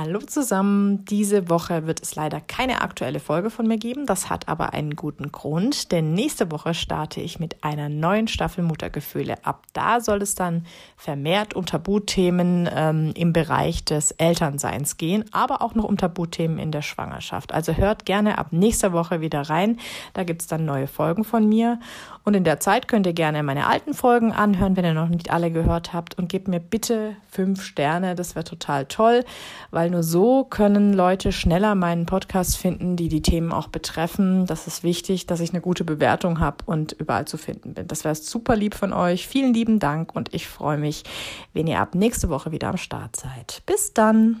Hallo zusammen. Diese Woche wird es leider keine aktuelle Folge von mir geben. Das hat aber einen guten Grund, denn nächste Woche starte ich mit einer neuen Staffel Muttergefühle. Ab da soll es dann vermehrt um Tabuthemen ähm, im Bereich des Elternseins gehen, aber auch noch um Tabuthemen in der Schwangerschaft. Also hört gerne ab nächster Woche wieder rein. Da gibt es dann neue Folgen von mir. Und in der Zeit könnt ihr gerne meine alten Folgen anhören, wenn ihr noch nicht alle gehört habt. Und gebt mir bitte fünf Sterne. Das wäre total toll, weil weil nur so können Leute schneller meinen Podcast finden, die die Themen auch betreffen. Das ist wichtig, dass ich eine gute Bewertung habe und überall zu finden bin. Das wäre super lieb von euch. Vielen lieben Dank und ich freue mich, wenn ihr ab nächste Woche wieder am Start seid. Bis dann.